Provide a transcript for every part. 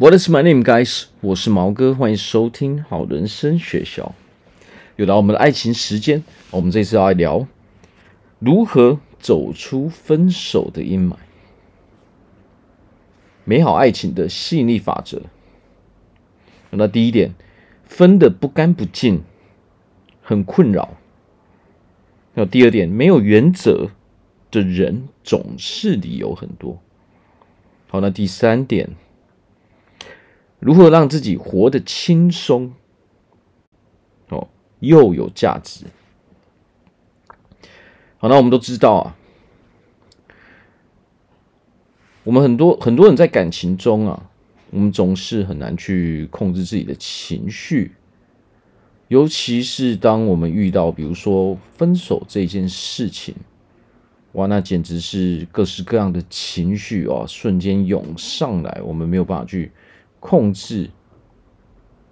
What is my name, guys？我是毛哥，欢迎收听好人生学校。又到我们的爱情时间，我们这次要来聊如何走出分手的阴霾。美好爱情的吸引力法则。那第一点，分的不干不净，很困扰。那第二点，没有原则的人总是理由很多。好，那第三点。如何让自己活得轻松，哦，又有价值？好，那我们都知道啊，我们很多很多人在感情中啊，我们总是很难去控制自己的情绪，尤其是当我们遇到比如说分手这件事情，哇，那简直是各式各样的情绪啊，瞬间涌上来，我们没有办法去。控制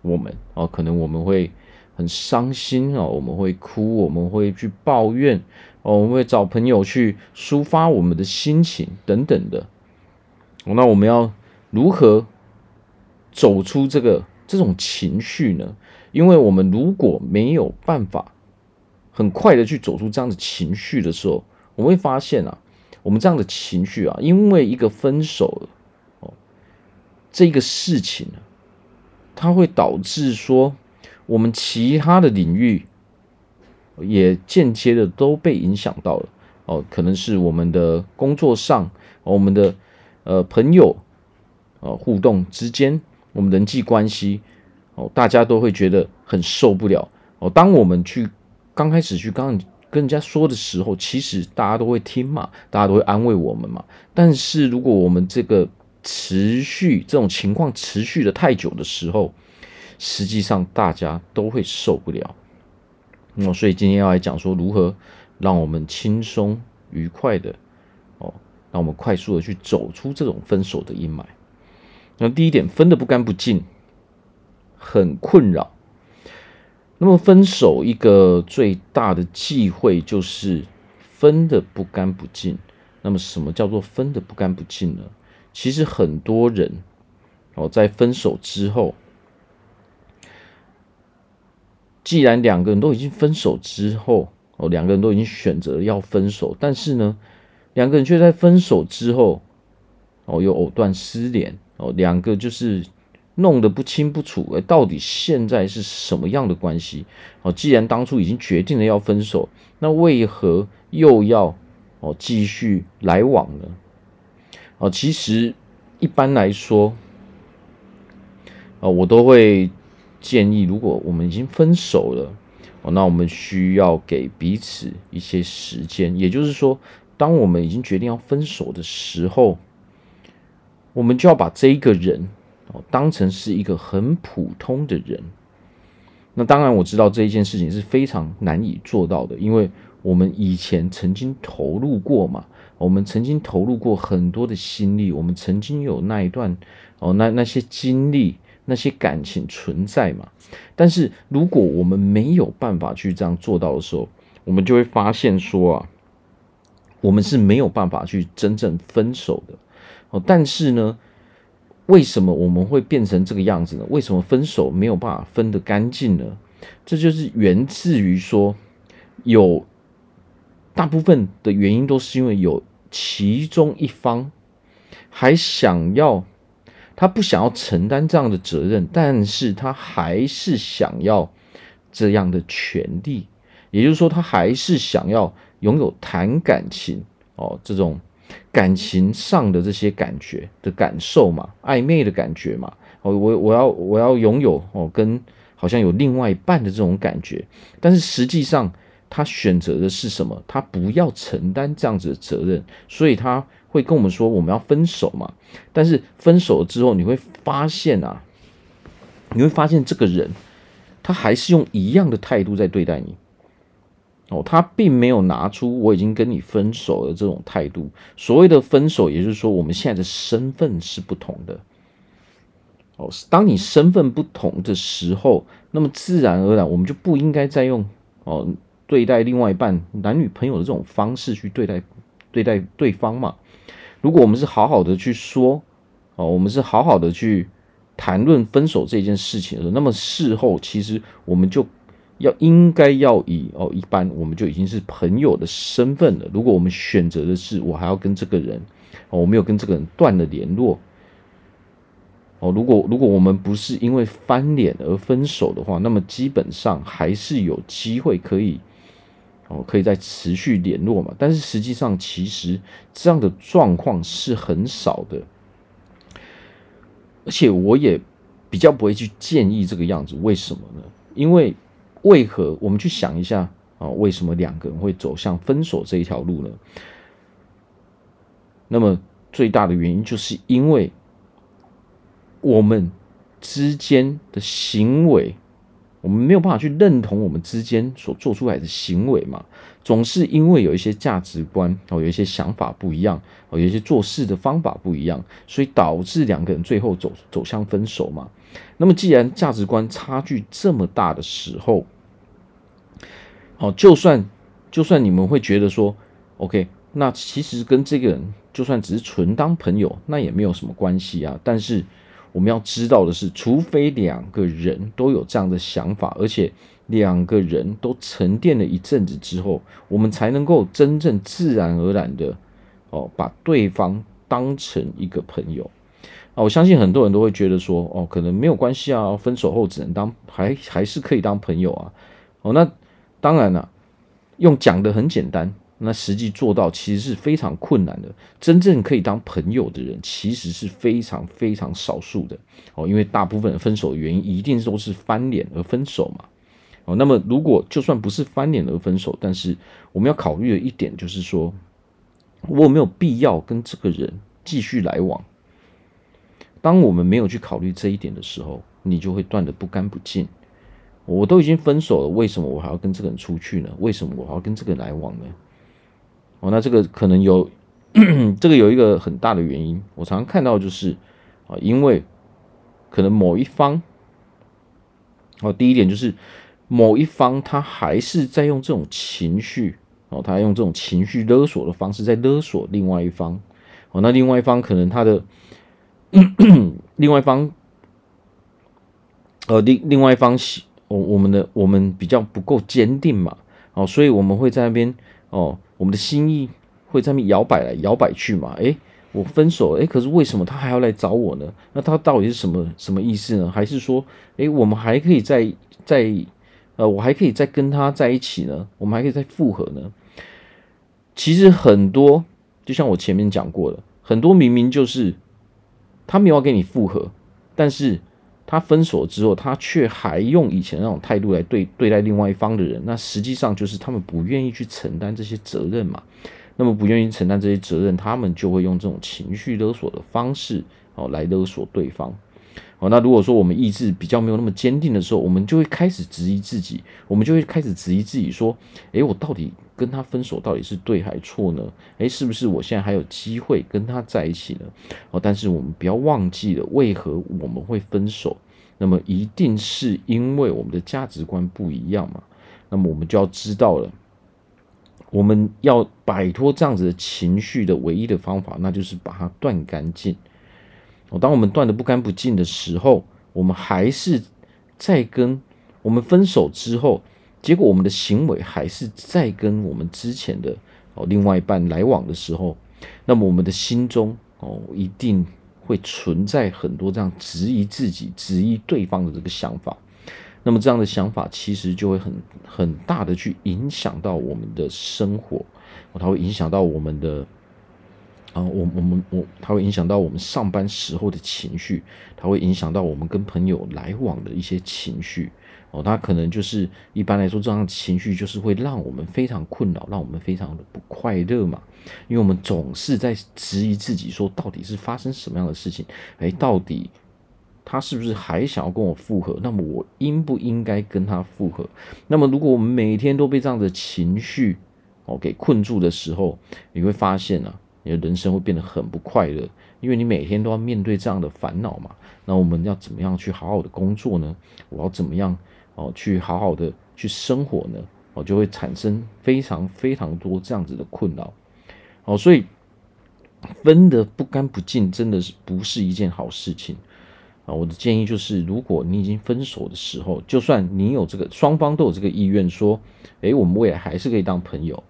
我们哦，可能我们会很伤心哦，我们会哭，我们会去抱怨哦，我们会找朋友去抒发我们的心情等等的。那我们要如何走出这个这种情绪呢？因为我们如果没有办法很快的去走出这样的情绪的时候，我们会发现啊，我们这样的情绪啊，因为一个分手。这个事情呢，它会导致说，我们其他的领域也间接的都被影响到了哦，可能是我们的工作上，我们的呃朋友呃互动之间，我们人际关系哦，大家都会觉得很受不了哦。当我们去刚开始去刚跟人家说的时候，其实大家都会听嘛，大家都会安慰我们嘛。但是如果我们这个持续这种情况持续的太久的时候，实际上大家都会受不了。那么，所以今天要来讲说如何让我们轻松愉快的哦，让我们快速的去走出这种分手的阴霾。那第一点，分得不干不净，很困扰。那么分手一个最大的忌讳就是分得不干不净。那么什么叫做分得不干不净呢？其实很多人哦，在分手之后，既然两个人都已经分手之后哦，两个人都已经选择要分手，但是呢，两个人却在分手之后哦，又藕断丝连哦，两个就是弄得不清不楚，哎，到底现在是什么样的关系？哦，既然当初已经决定了要分手，那为何又要哦继续来往呢？哦，其实一般来说，啊，我都会建议，如果我们已经分手了，哦，那我们需要给彼此一些时间。也就是说，当我们已经决定要分手的时候，我们就要把这一个人哦当成是一个很普通的人。那当然，我知道这一件事情是非常难以做到的，因为我们以前曾经投入过嘛。我们曾经投入过很多的心力，我们曾经有那一段哦，那那些经历、那些感情存在嘛。但是如果我们没有办法去这样做到的时候，我们就会发现说啊，我们是没有办法去真正分手的哦。但是呢，为什么我们会变成这个样子呢？为什么分手没有办法分得干净呢？这就是源自于说有。大部分的原因都是因为有其中一方还想要，他不想要承担这样的责任，但是他还是想要这样的权利，也就是说，他还是想要拥有谈感情哦，这种感情上的这些感觉的感受嘛，暧昧的感觉嘛，哦，我我要我要拥有哦，跟好像有另外一半的这种感觉，但是实际上。他选择的是什么？他不要承担这样子的责任，所以他会跟我们说我们要分手嘛。但是分手了之后，你会发现啊，你会发现这个人他还是用一样的态度在对待你。哦，他并没有拿出我已经跟你分手的这种态度。所谓的分手，也就是说我们现在的身份是不同的。哦，当你身份不同的时候，那么自然而然我们就不应该再用哦。对待另外一半男女朋友的这种方式去对待对待对方嘛？如果我们是好好的去说哦，我们是好好的去谈论分手这件事情的时候，那么事后其实我们就要应该要以哦，一般我们就已经是朋友的身份了。如果我们选择的是我还要跟这个人，哦，我没有跟这个人断了联络，哦，如果如果我们不是因为翻脸而分手的话，那么基本上还是有机会可以哦，可以再持续联络嘛。但是实际上，其实这样的状况是很少的。而且我也比较不会去建议这个样子，为什么呢？因为为何我们去想一下啊？为什么两个人会走向分手这一条路呢？那么最大的原因就是因为我们之间的行为。我们没有办法去认同我们之间所做出来的行为嘛，总是因为有一些价值观哦，有一些想法不一样哦，有一些做事的方法不一样，所以导致两个人最后走走向分手嘛。那么既然价值观差距这么大的时候，哦，就算就算你们会觉得说，OK，那其实跟这个人就算只是纯当朋友，那也没有什么关系啊，但是。我们要知道的是，除非两个人都有这样的想法，而且两个人都沉淀了一阵子之后，我们才能够真正自然而然的哦，把对方当成一个朋友啊。我相信很多人都会觉得说，哦，可能没有关系啊，分手后只能当还还是可以当朋友啊。哦，那当然了，用讲的很简单。那实际做到其实是非常困难的。真正可以当朋友的人，其实是非常非常少数的哦。因为大部分的分手的原因，一定都是翻脸而分手嘛。哦，那么如果就算不是翻脸而分手，但是我们要考虑的一点就是说，我有没有必要跟这个人继续来往？当我们没有去考虑这一点的时候，你就会断得不干不净。我都已经分手了，为什么我还要跟这个人出去呢？为什么我还要跟这个人来往呢？哦，那这个可能有，这个有一个很大的原因，我常常看到就是啊，因为可能某一方，哦，第一点就是某一方他还是在用这种情绪，哦，他用这种情绪勒索的方式在勒索另外一方，哦，那另外一方可能他的另外一方，呃，另另外一方，我我们的我们比较不够坚定嘛，哦，所以我们会在那边哦。我们的心意会在那边摇摆来摇摆去嘛？诶，我分手，诶，可是为什么他还要来找我呢？那他到底是什么什么意思呢？还是说，诶，我们还可以再再，呃，我还可以再跟他在一起呢？我们还可以再复合呢？其实很多，就像我前面讲过的，很多明明就是他没有要跟你复合，但是。他分手之后，他却还用以前那种态度来对对待另外一方的人，那实际上就是他们不愿意去承担这些责任嘛。那么不愿意承担这些责任，他们就会用这种情绪勒索的方式哦来勒索对方。哦，那如果说我们意志比较没有那么坚定的时候，我们就会开始质疑自己，我们就会开始质疑自己说：诶，我到底跟他分手到底是对还错呢？诶，是不是我现在还有机会跟他在一起呢？哦，但是我们不要忘记了，为何我们会分手？那么一定是因为我们的价值观不一样嘛？那么我们就要知道了，我们要摆脱这样子的情绪的唯一的方法，那就是把它断干净。哦，当我们断的不干不净的时候，我们还是在跟我们分手之后，结果我们的行为还是在跟我们之前的哦另外一半来往的时候，那么我们的心中哦一定会存在很多这样质疑自己、质疑对方的这个想法。那么这样的想法其实就会很很大的去影响到我们的生活，它会影响到我们的。啊，我我们我，它会影响到我们上班时候的情绪，它会影响到我们跟朋友来往的一些情绪。哦，他可能就是一般来说，这样的情绪就是会让我们非常困扰，让我们非常的不快乐嘛。因为我们总是在质疑自己，说到底是发生什么样的事情？哎，到底他是不是还想要跟我复合？那么我应不应该跟他复合？那么如果我们每天都被这样的情绪哦给困住的时候，你会发现啊。你的人生会变得很不快乐，因为你每天都要面对这样的烦恼嘛。那我们要怎么样去好好的工作呢？我要怎么样哦去好好的去生活呢？哦，就会产生非常非常多这样子的困扰。哦，所以分得不干不净，真的是不是一件好事情。啊，我的建议就是，如果你已经分手的时候，就算你有这个双方都有这个意愿，说，诶，我们未来还是可以当朋友，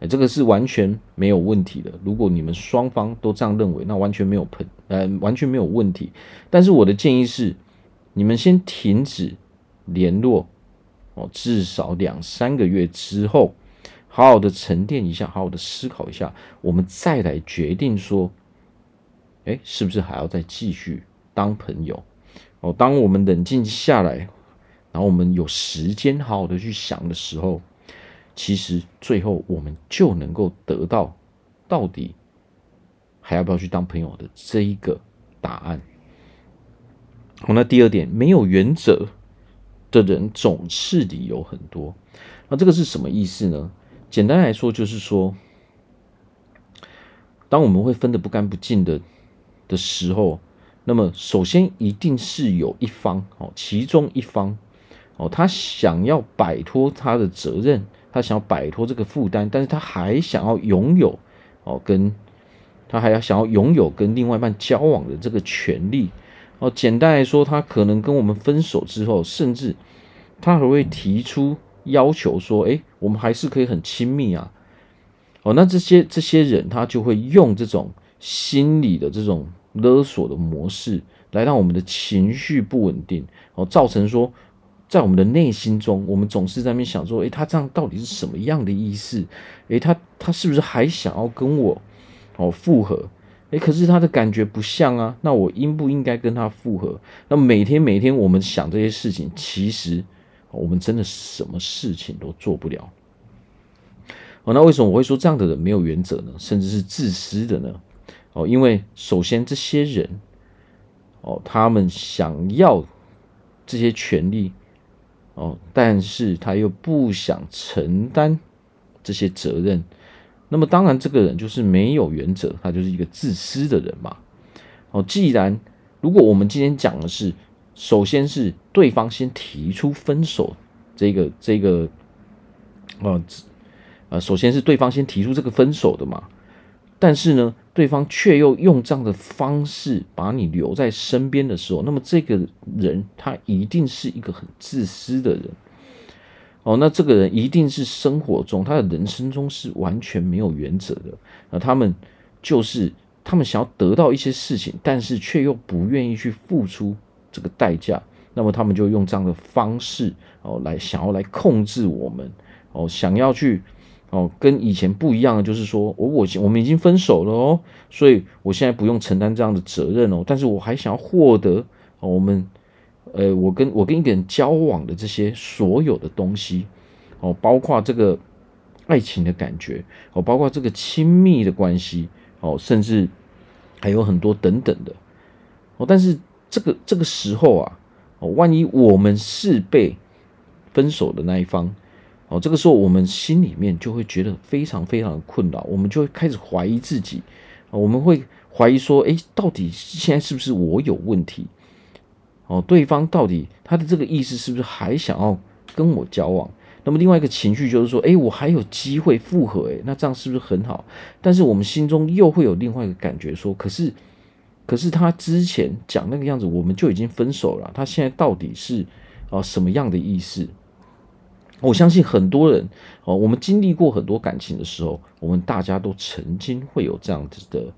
诶，这个是完全没有问题的。如果你们双方都这样认为，那完全没有朋，呃，完全没有问题。但是我的建议是，你们先停止联络，哦，至少两三个月之后，好好的沉淀一下，好好的思考一下，我们再来决定说，诶，是不是还要再继续？当朋友哦，当我们冷静下来，然后我们有时间好好的去想的时候，其实最后我们就能够得到到底还要不要去当朋友的这一个答案。好，那第二点，没有原则的人总是理由很多。那这个是什么意思呢？简单来说，就是说，当我们会分得不干不净的的时候。那么，首先一定是有一方哦，其中一方哦，他想要摆脱他的责任，他想要摆脱这个负担，但是他还想要拥有哦，跟他还要想要拥有跟另外一半交往的这个权利哦。简单来说，他可能跟我们分手之后，甚至他还会提出要求说：“诶，我们还是可以很亲密啊。”哦，那这些这些人他就会用这种心理的这种。勒索的模式来让我们的情绪不稳定哦，造成说在我们的内心中，我们总是在那想说，诶，他这样到底是什么样的意思？诶，他他是不是还想要跟我哦复合？诶，可是他的感觉不像啊，那我应不应该跟他复合？那每天每天我们想这些事情，其实我们真的什么事情都做不了。哦，那为什么我会说这样的人没有原则呢？甚至是自私的呢？哦，因为首先这些人，哦，他们想要这些权利，哦，但是他又不想承担这些责任，那么当然这个人就是没有原则，他就是一个自私的人嘛。哦，既然如果我们今天讲的是，首先是对方先提出分手，这个这个，呃，呃，首先是对方先提出这个分手的嘛。但是呢，对方却又用这样的方式把你留在身边的时候，那么这个人他一定是一个很自私的人哦。那这个人一定是生活中他的人生中是完全没有原则的。那他们就是他们想要得到一些事情，但是却又不愿意去付出这个代价。那么他们就用这样的方式哦来想要来控制我们哦，想要去。哦，跟以前不一样的就是说，我我我们已经分手了哦，所以我现在不用承担这样的责任哦，但是我还想要获得我们，呃，我跟我跟一个人交往的这些所有的东西哦，包括这个爱情的感觉哦，包括这个亲密的关系哦，甚至还有很多等等的哦，但是这个这个时候啊，哦，万一我们是被分手的那一方。哦，这个时候我们心里面就会觉得非常非常的困扰，我们就会开始怀疑自己，我们会怀疑说，诶，到底现在是不是我有问题？哦，对方到底他的这个意思是不是还想要跟我交往？那么另外一个情绪就是说，诶，我还有机会复合，诶，那这样是不是很好？但是我们心中又会有另外一个感觉说，可是，可是他之前讲那个样子，我们就已经分手了，他现在到底是啊什么样的意思？我相信很多人哦，我们经历过很多感情的时候，我们大家都曾经会有这样子的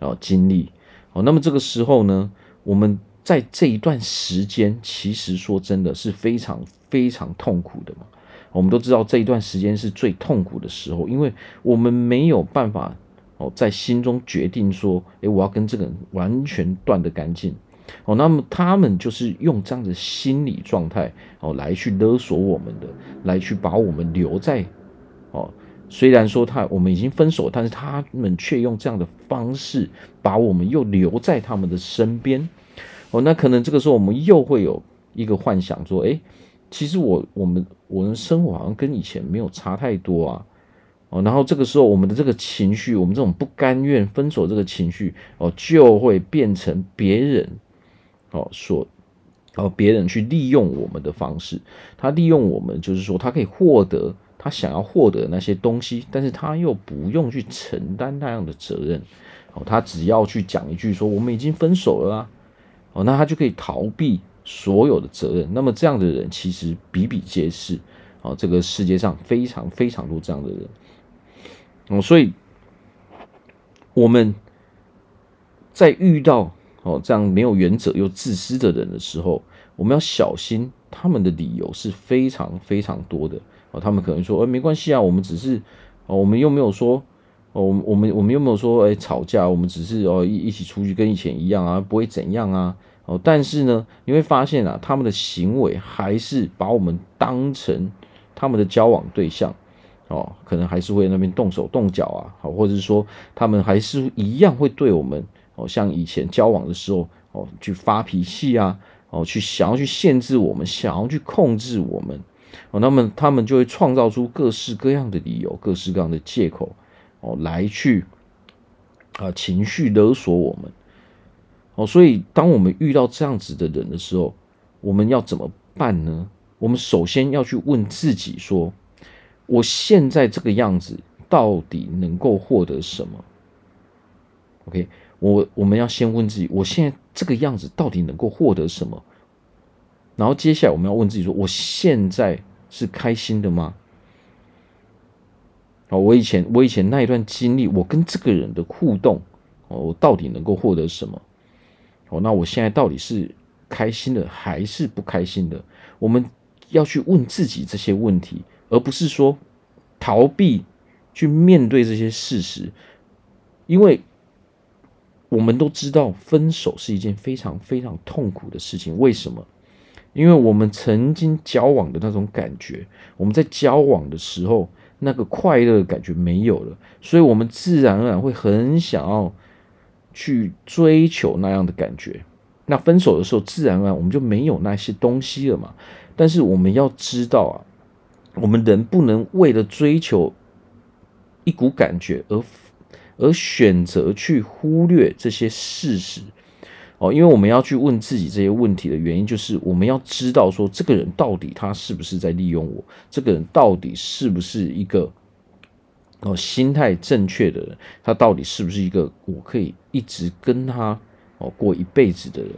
哦经历哦。那么这个时候呢，我们在这一段时间，其实说真的是非常非常痛苦的嘛。我们都知道这一段时间是最痛苦的时候，因为我们没有办法哦，在心中决定说，诶，我要跟这个人完全断得干净。哦，那么他们就是用这样的心理状态哦来去勒索我们的，来去把我们留在哦。虽然说他我们已经分手，但是他们却用这样的方式把我们又留在他们的身边。哦，那可能这个时候我们又会有一个幻想说，诶，其实我我们我们生活好像跟以前没有差太多啊。哦，然后这个时候我们的这个情绪，我们这种不甘愿分手这个情绪哦，就会变成别人。哦，说，哦，别人去利用我们的方式，他利用我们，就是说他可以获得他想要获得那些东西，但是他又不用去承担那样的责任。哦，他只要去讲一句说我们已经分手了啊。那他就可以逃避所有的责任。那么这样的人其实比比皆是，哦，这个世界上非常非常多这样的人，哦，所以我们在遇到哦这样没有原则又自私的人的时候，我们要小心，他们的理由是非常非常多的。哦，他们可能说，哎，没关系啊，我们只是，哦，我们又没有说。哦，我们我们我们又没有说哎吵架，我们只是哦一一起出去跟以前一样啊，不会怎样啊。哦，但是呢，你会发现啊，他们的行为还是把我们当成他们的交往对象哦，可能还是会那边动手动脚啊，好，或者是说他们还是一样会对我们哦，像以前交往的时候哦，去发脾气啊，哦，去想要去限制我们，想要去控制我们哦，那么他们就会创造出各式各样的理由，各式各样的借口。哦，来去啊，情绪勒索我们哦，所以当我们遇到这样子的人的时候，我们要怎么办呢？我们首先要去问自己说：我现在这个样子到底能够获得什么？OK，我我们要先问自己：我现在这个样子到底能够获得什么？然后接下来我们要问自己说：我现在是开心的吗？哦，我以前我以前那一段经历，我跟这个人的互动，哦，我到底能够获得什么？哦，那我现在到底是开心的还是不开心的？我们要去问自己这些问题，而不是说逃避去面对这些事实，因为我们都知道分手是一件非常非常痛苦的事情。为什么？因为我们曾经交往的那种感觉，我们在交往的时候。那个快乐的感觉没有了，所以我们自然而然会很想要去追求那样的感觉。那分手的时候，自然而然我们就没有那些东西了嘛。但是我们要知道啊，我们人不能为了追求一股感觉而而选择去忽略这些事实。哦，因为我们要去问自己这些问题的原因，就是我们要知道说，这个人到底他是不是在利用我？这个人到底是不是一个哦心态正确的人？他到底是不是一个我可以一直跟他哦过一辈子的人？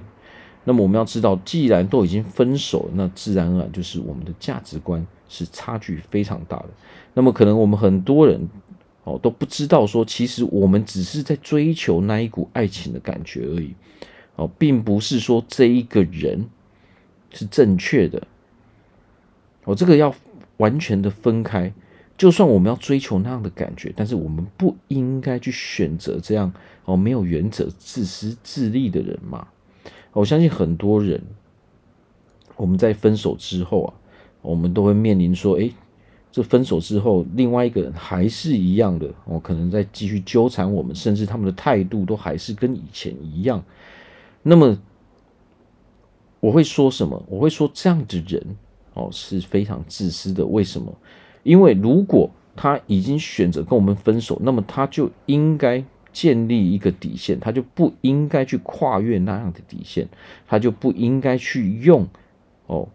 那么我们要知道，既然都已经分手了，那自然而然就是我们的价值观是差距非常大的。那么可能我们很多人哦都不知道说，其实我们只是在追求那一股爱情的感觉而已。哦，并不是说这一个人是正确的，哦，这个要完全的分开。就算我们要追求那样的感觉，但是我们不应该去选择这样哦没有原则、自私自利的人嘛。我相信很多人，我们在分手之后啊，我们都会面临说，诶，这分手之后，另外一个人还是一样的，哦，可能在继续纠缠我们，甚至他们的态度都还是跟以前一样。那么我会说什么？我会说这样的人哦是非常自私的。为什么？因为如果他已经选择跟我们分手，那么他就应该建立一个底线，他就不应该去跨越那样的底线，他就不应该去用哦，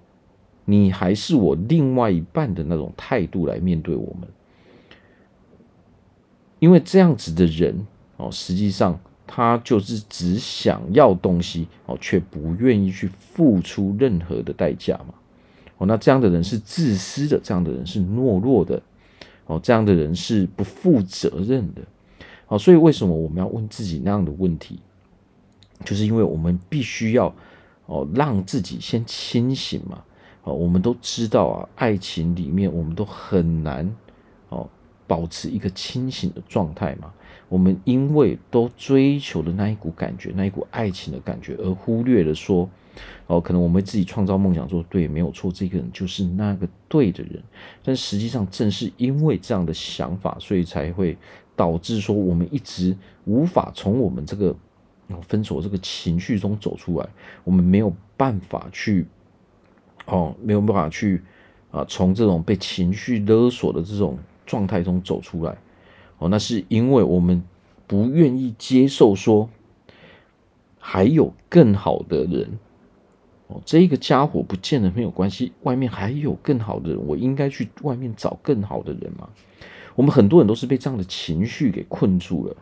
你还是我另外一半的那种态度来面对我们。因为这样子的人哦，实际上。他就是只想要东西哦，却不愿意去付出任何的代价嘛。哦，那这样的人是自私的，这样的人是懦弱的，哦，这样的人是不负责任的。哦，所以为什么我们要问自己那样的问题？就是因为我们必须要哦，让自己先清醒嘛。哦，我们都知道啊，爱情里面我们都很难哦，保持一个清醒的状态嘛。我们因为都追求的那一股感觉，那一股爱情的感觉，而忽略了说，哦，可能我们自己创造梦想说，对，没有错，这个人就是那个对的人。但实际上，正是因为这样的想法，所以才会导致说，我们一直无法从我们这个分手这个情绪中走出来。我们没有办法去，哦，没有办法去啊，从这种被情绪勒索的这种状态中走出来。哦，那是因为我们不愿意接受说还有更好的人哦，这个家伙不见得没有关系，外面还有更好的人，我应该去外面找更好的人嘛。我们很多人都是被这样的情绪给困住了。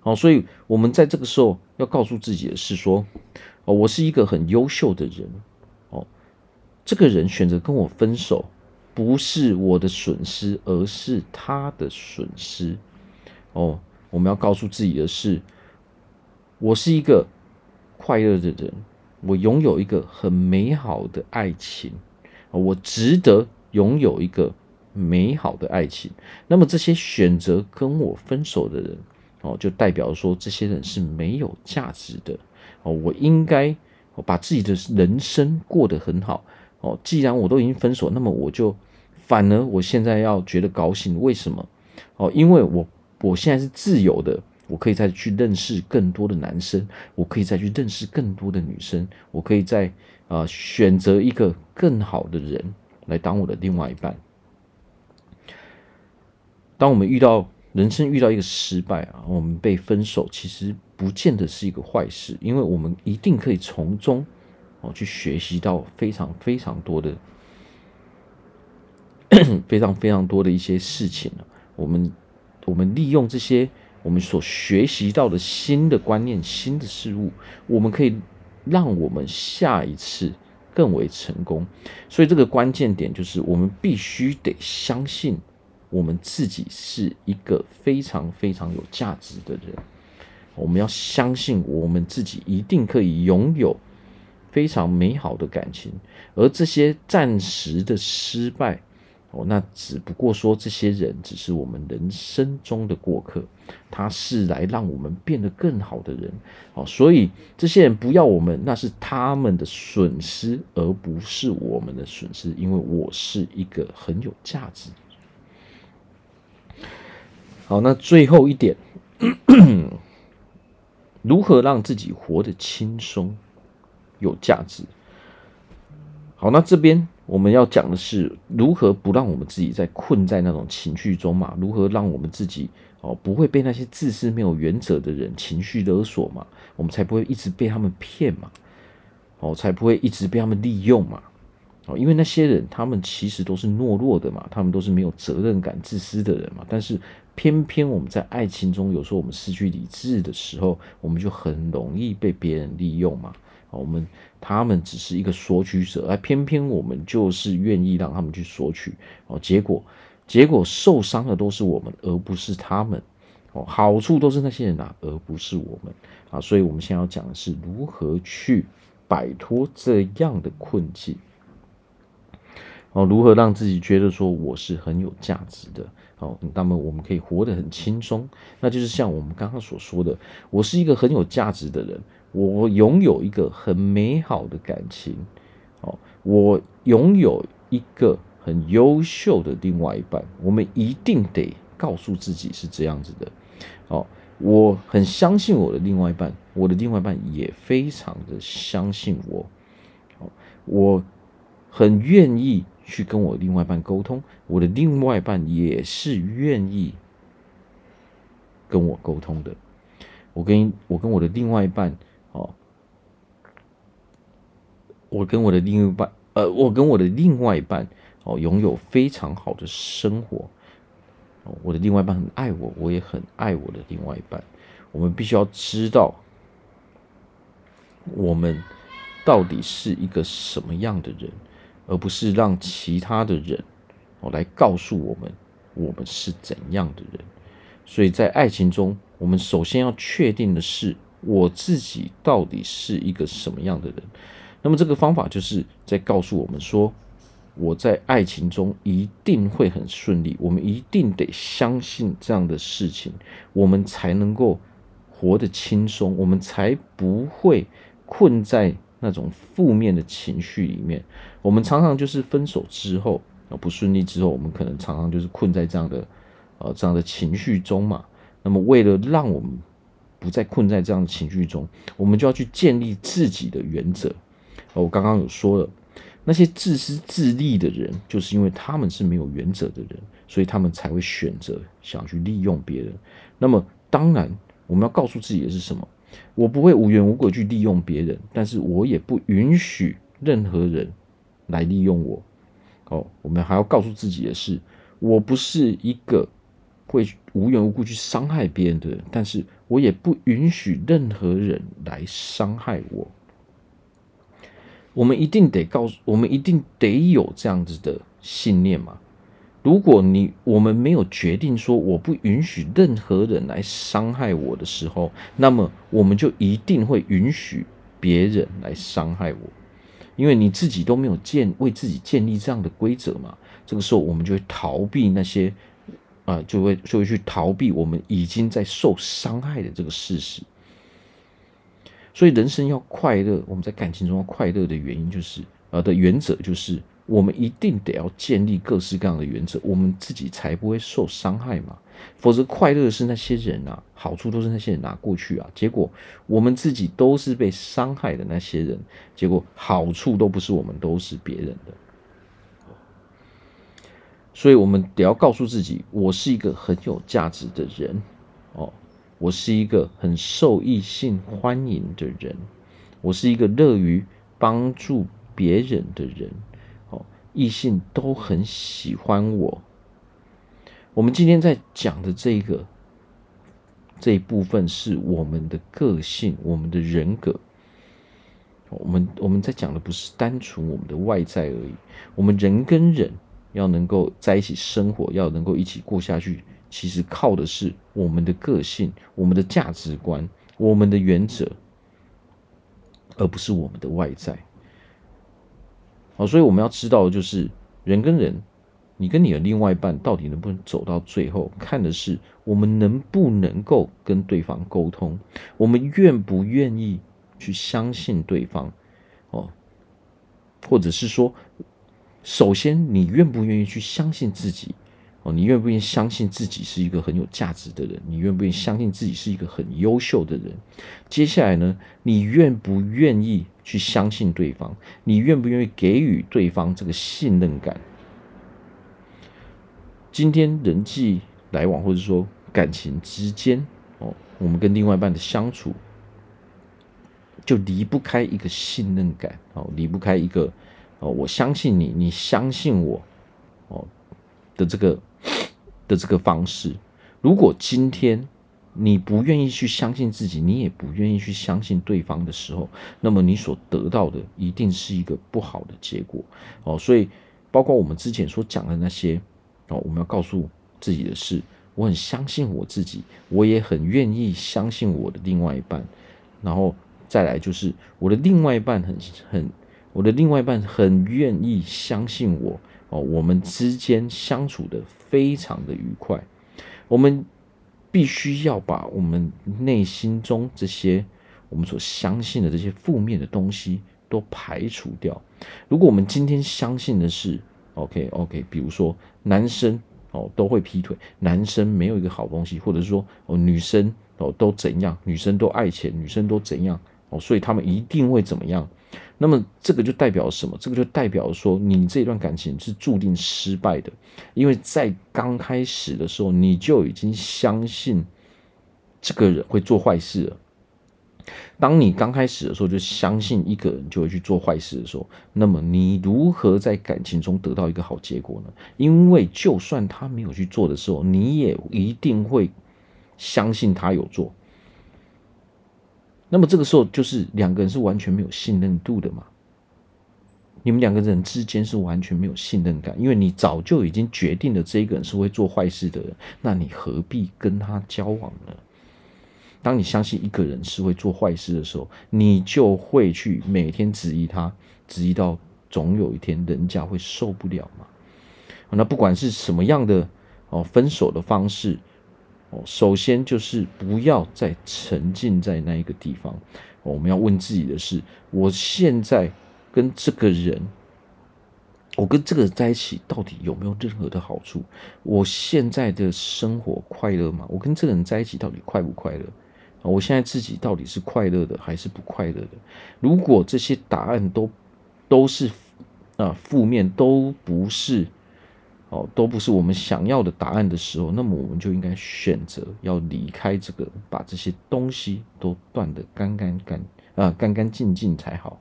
好，所以我们在这个时候要告诉自己的是说，哦，我是一个很优秀的人，哦，这个人选择跟我分手，不是我的损失，而是他的损失。哦，我们要告诉自己的是，我是一个快乐的人，我拥有一个很美好的爱情，我值得拥有一个美好的爱情。那么这些选择跟我分手的人，哦，就代表说这些人是没有价值的。哦，我应该把自己的人生过得很好。哦，既然我都已经分手，那么我就反而我现在要觉得高兴。为什么？哦，因为我我现在是自由的，我可以再去认识更多的男生，我可以再去认识更多的女生，我可以再啊、选择一个更好的人来当我的另外一半。当我们遇到人生遇到一个失败啊，我们被分手，其实不见得是一个坏事，因为我们一定可以从中哦去学习到非常非常多的、非常非常多的一些事情。我们我们利用这些我们所学习到的新的观念、新的事物，我们可以让我们下一次更为成功。所以这个关键点就是，我们必须得相信。我们自己是一个非常非常有价值的人，我们要相信我们自己一定可以拥有非常美好的感情，而这些暂时的失败，哦，那只不过说这些人只是我们人生中的过客，他是来让我们变得更好的人，哦，所以这些人不要我们，那是他们的损失，而不是我们的损失，因为我是一个很有价值。好，那最后一点，如何让自己活得轻松、有价值？好，那这边我们要讲的是如何不让我们自己在困在那种情绪中嘛？如何让我们自己哦不会被那些自私、没有原则的人情绪勒索嘛？我们才不会一直被他们骗嘛？哦，才不会一直被他们利用嘛？哦，因为那些人他们其实都是懦弱的嘛，他们都是没有责任感、自私的人嘛，但是。偏偏我们在爱情中，有时候我们失去理智的时候，我们就很容易被别人利用嘛。我们他们只是一个索取者，而偏偏我们就是愿意让他们去索取。哦，结果结果受伤的都是我们，而不是他们。哦，好处都是那些人拿，而不是我们。啊，所以我们现在要讲的是如何去摆脱这样的困境。哦，如何让自己觉得说我是很有价值的？哦，那么我们可以活得很轻松，那就是像我们刚刚所说的，我是一个很有价值的人，我拥有一个很美好的感情，哦，我拥有一个很优秀的另外一半，我们一定得告诉自己是这样子的，哦，我很相信我的另外一半，我的另外一半也非常的相信我，哦，我很愿意。去跟我另外一半沟通，我的另外一半也是愿意跟我沟通的。我跟我跟我的另外一半，哦，我跟我的另一半，呃，我跟我的另外一半，哦，拥有非常好的生活。我的另外一半很爱我，我也很爱我的另外一半。我们必须要知道，我们到底是一个什么样的人。而不是让其他的人哦来告诉我们我们是怎样的人，所以在爱情中，我们首先要确定的是我自己到底是一个什么样的人。那么这个方法就是在告诉我们说，我在爱情中一定会很顺利，我们一定得相信这样的事情，我们才能够活得轻松，我们才不会困在。那种负面的情绪里面，我们常常就是分手之后啊不顺利之后，我们可能常常就是困在这样的呃这样的情绪中嘛。那么为了让我们不再困在这样的情绪中，我们就要去建立自己的原则。我刚刚有说了，那些自私自利的人，就是因为他们是没有原则的人，所以他们才会选择想去利用别人。那么当然，我们要告诉自己的是什么？我不会无缘无故去利用别人，但是我也不允许任何人来利用我。哦，我们还要告诉自己的是，我不是一个会无缘无故去伤害别人的人，但是我也不允许任何人来伤害我。我们一定得告诉，我们一定得有这样子的信念嘛。如果你我们没有决定说我不允许任何人来伤害我的时候，那么我们就一定会允许别人来伤害我，因为你自己都没有建为自己建立这样的规则嘛。这个时候我们就会逃避那些啊、呃，就会就会去逃避我们已经在受伤害的这个事实。所以人生要快乐，我们在感情中要快乐的原因就是，呃的原则就是，我们一定得要建立各式各样的原则，我们自己才不会受伤害嘛。否则快乐是那些人啊，好处都是那些人拿过去啊，结果我们自己都是被伤害的那些人，结果好处都不是我们，都是别人的。所以我们得要告诉自己，我是一个很有价值的人，我是一个很受异性欢迎的人，我是一个乐于帮助别人的人，哦，异性都很喜欢我。我们今天在讲的这个这一部分是我们的个性，我们的人格。我们我们在讲的不是单纯我们的外在而已，我们人跟人要能够在一起生活，要能够一起过下去。其实靠的是我们的个性、我们的价值观、我们的原则，而不是我们的外在。好，所以我们要知道的就是人跟人，你跟你的另外一半到底能不能走到最后，看的是我们能不能够跟对方沟通，我们愿不愿意去相信对方，哦，或者是说，首先你愿不愿意去相信自己。哦，你愿不愿意相信自己是一个很有价值的人？你愿不愿意相信自己是一个很优秀的人？接下来呢，你愿不愿意去相信对方？你愿不愿意给予对方这个信任感？今天人际来往或者说感情之间，哦，我们跟另外一半的相处，就离不开一个信任感，哦，离不开一个，哦，我相信你，你相信我，哦的这个。的这个方式，如果今天你不愿意去相信自己，你也不愿意去相信对方的时候，那么你所得到的一定是一个不好的结果哦。所以，包括我们之前所讲的那些哦，我们要告诉自己的是：我很相信我自己，我也很愿意相信我的另外一半。然后再来就是我的另外一半很很，我的另外一半很愿意相信我。哦，我们之间相处的非常的愉快，我们必须要把我们内心中这些我们所相信的这些负面的东西都排除掉。如果我们今天相信的是 OK OK，比如说男生哦都会劈腿，男生没有一个好东西，或者是说哦女生哦都怎样，女生都爱钱，女生都怎样哦，所以他们一定会怎么样。那么这个就代表什么？这个就代表说，你这段感情是注定失败的，因为在刚开始的时候，你就已经相信这个人会做坏事了。当你刚开始的时候就相信一个人就会去做坏事的时候，那么你如何在感情中得到一个好结果呢？因为就算他没有去做的时候，你也一定会相信他有做。那么这个时候就是两个人是完全没有信任度的嘛？你们两个人之间是完全没有信任感，因为你早就已经决定了这个人是会做坏事的人，那你何必跟他交往呢？当你相信一个人是会做坏事的时候，你就会去每天质疑他，质疑到总有一天人家会受不了嘛。那不管是什么样的哦，分手的方式。首先就是不要再沉浸在那一个地方。我们要问自己的是：我现在跟这个人，我跟这个人在一起，到底有没有任何的好处？我现在的生活快乐吗？我跟这个人在一起到底快不快乐？我现在自己到底是快乐的还是不快乐的？如果这些答案都都是啊负面，都不是。哦，都不是我们想要的答案的时候，那么我们就应该选择要离开这个，把这些东西都断得干干干啊，干干净净才好。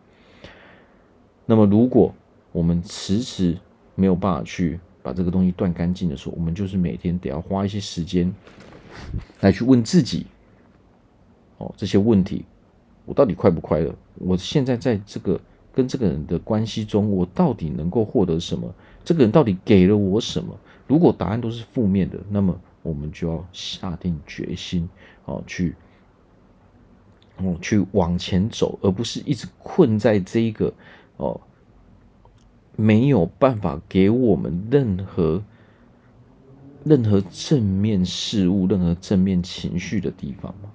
那么，如果我们迟迟没有办法去把这个东西断干净的时候，我们就是每天得要花一些时间来去问自己：哦，这些问题，我到底快不快乐？我现在在这个跟这个人的关系中，我到底能够获得什么？这个人到底给了我什么？如果答案都是负面的，那么我们就要下定决心，哦，去，哦，去往前走，而不是一直困在这一个，哦，没有办法给我们任何。任何正面事物、任何正面情绪的地方嘛，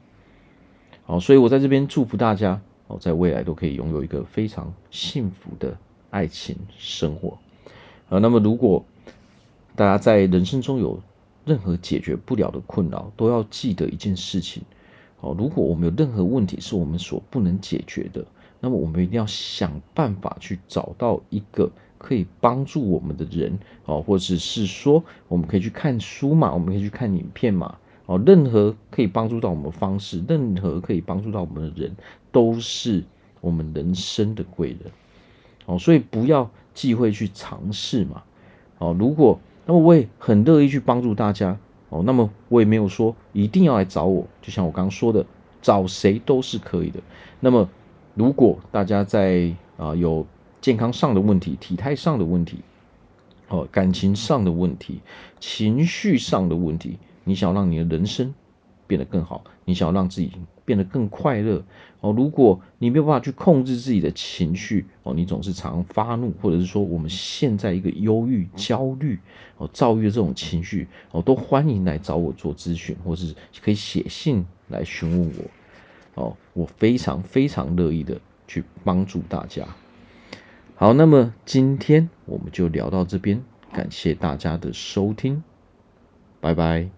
好，所以我在这边祝福大家哦，在未来都可以拥有一个非常幸福的爱情生活。啊，那么如果大家在人生中有任何解决不了的困扰，都要记得一件事情哦，如果我们有任何问题是我们所不能解决的，那么我们一定要想办法去找到一个。可以帮助我们的人哦，或者是说，我们可以去看书嘛，我们可以去看影片嘛，哦，任何可以帮助到我们方式，任何可以帮助到我们的人，都是我们人生的贵人哦，所以不要忌讳去尝试嘛，哦，如果那么我也很乐意去帮助大家哦，那么我也没有说一定要来找我，就像我刚刚说的，找谁都是可以的。那么如果大家在啊、有。健康上的问题，体态上的问题，哦，感情上的问题，情绪上的问题，你想要让你的人生变得更好，你想要让自己变得更快乐，哦，如果你没有办法去控制自己的情绪，哦，你总是常发怒，或者是说我们现在一个忧郁、焦虑、哦、躁郁的这种情绪，哦，都欢迎来找我做咨询，或是可以写信来询问我，哦，我非常非常乐意的去帮助大家。好，那么今天我们就聊到这边，感谢大家的收听，拜拜。